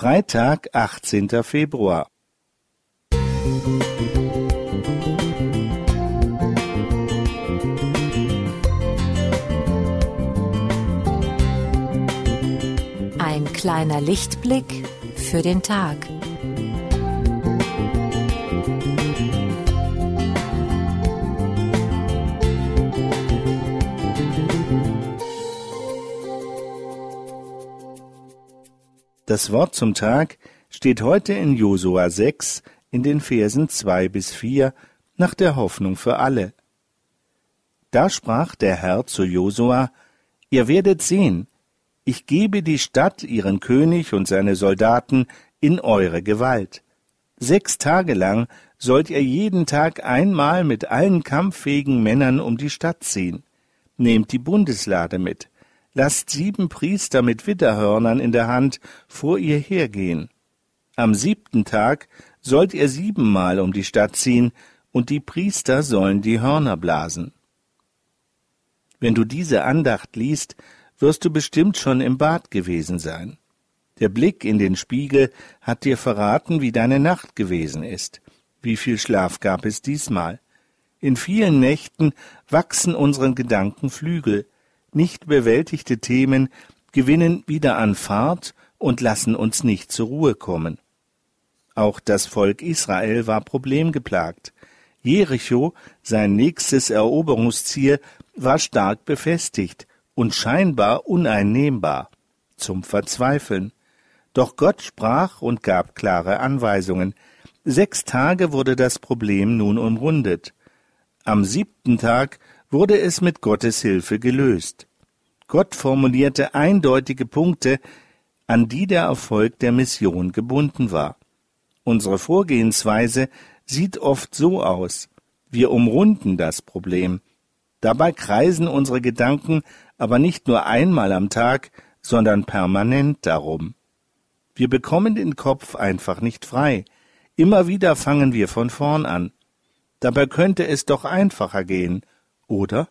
Freitag, 18. Februar. Ein kleiner Lichtblick für den Tag. Das Wort zum Tag steht heute in Josua 6 in den Versen 2 bis 4 nach der Hoffnung für alle. Da sprach der Herr zu Josua, Ihr werdet sehen, ich gebe die Stadt, ihren König und seine Soldaten in eure Gewalt. Sechs Tage lang sollt ihr jeden Tag einmal mit allen kampffähigen Männern um die Stadt ziehen. Nehmt die Bundeslade mit, lasst sieben Priester mit Widderhörnern in der Hand vor ihr hergehen. Am siebten Tag sollt ihr siebenmal um die Stadt ziehen, und die Priester sollen die Hörner blasen. Wenn du diese Andacht liest, wirst du bestimmt schon im Bad gewesen sein. Der Blick in den Spiegel hat dir verraten, wie deine Nacht gewesen ist. Wie viel Schlaf gab es diesmal? In vielen Nächten wachsen unseren Gedanken Flügel, nicht bewältigte Themen gewinnen wieder an Fahrt und lassen uns nicht zur Ruhe kommen. Auch das Volk Israel war problemgeplagt. Jericho, sein nächstes Eroberungsziel, war stark befestigt und scheinbar uneinnehmbar, zum Verzweifeln. Doch Gott sprach und gab klare Anweisungen. Sechs Tage wurde das Problem nun umrundet. Am siebten Tag wurde es mit Gottes Hilfe gelöst. Gott formulierte eindeutige Punkte, an die der Erfolg der Mission gebunden war. Unsere Vorgehensweise sieht oft so aus. Wir umrunden das Problem. Dabei kreisen unsere Gedanken aber nicht nur einmal am Tag, sondern permanent darum. Wir bekommen den Kopf einfach nicht frei. Immer wieder fangen wir von vorn an. Dabei könnte es doch einfacher gehen, oder?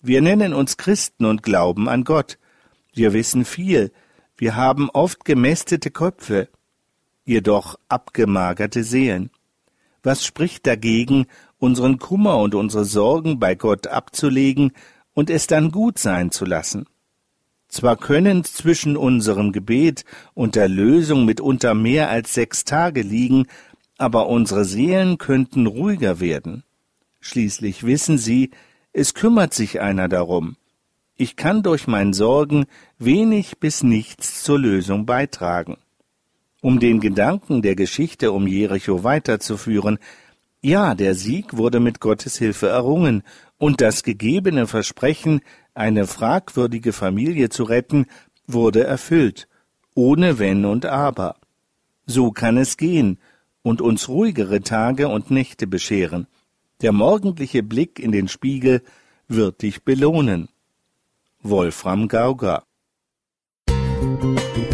Wir nennen uns Christen und glauben an Gott. Wir wissen viel. Wir haben oft gemästete Köpfe, jedoch abgemagerte Seelen. Was spricht dagegen, unseren Kummer und unsere Sorgen bei Gott abzulegen und es dann gut sein zu lassen? Zwar können zwischen unserem Gebet und der Lösung mitunter mehr als sechs Tage liegen, aber unsere Seelen könnten ruhiger werden. Schließlich wissen sie, es kümmert sich einer darum. Ich kann durch mein Sorgen wenig bis nichts zur Lösung beitragen. Um den Gedanken der Geschichte um Jericho weiterzuführen, ja, der Sieg wurde mit Gottes Hilfe errungen, und das gegebene Versprechen, eine fragwürdige Familie zu retten, wurde erfüllt, ohne Wenn und Aber. So kann es gehen und uns ruhigere Tage und Nächte bescheren. Der morgendliche Blick in den Spiegel wird dich belohnen. Wolfram Gauger Musik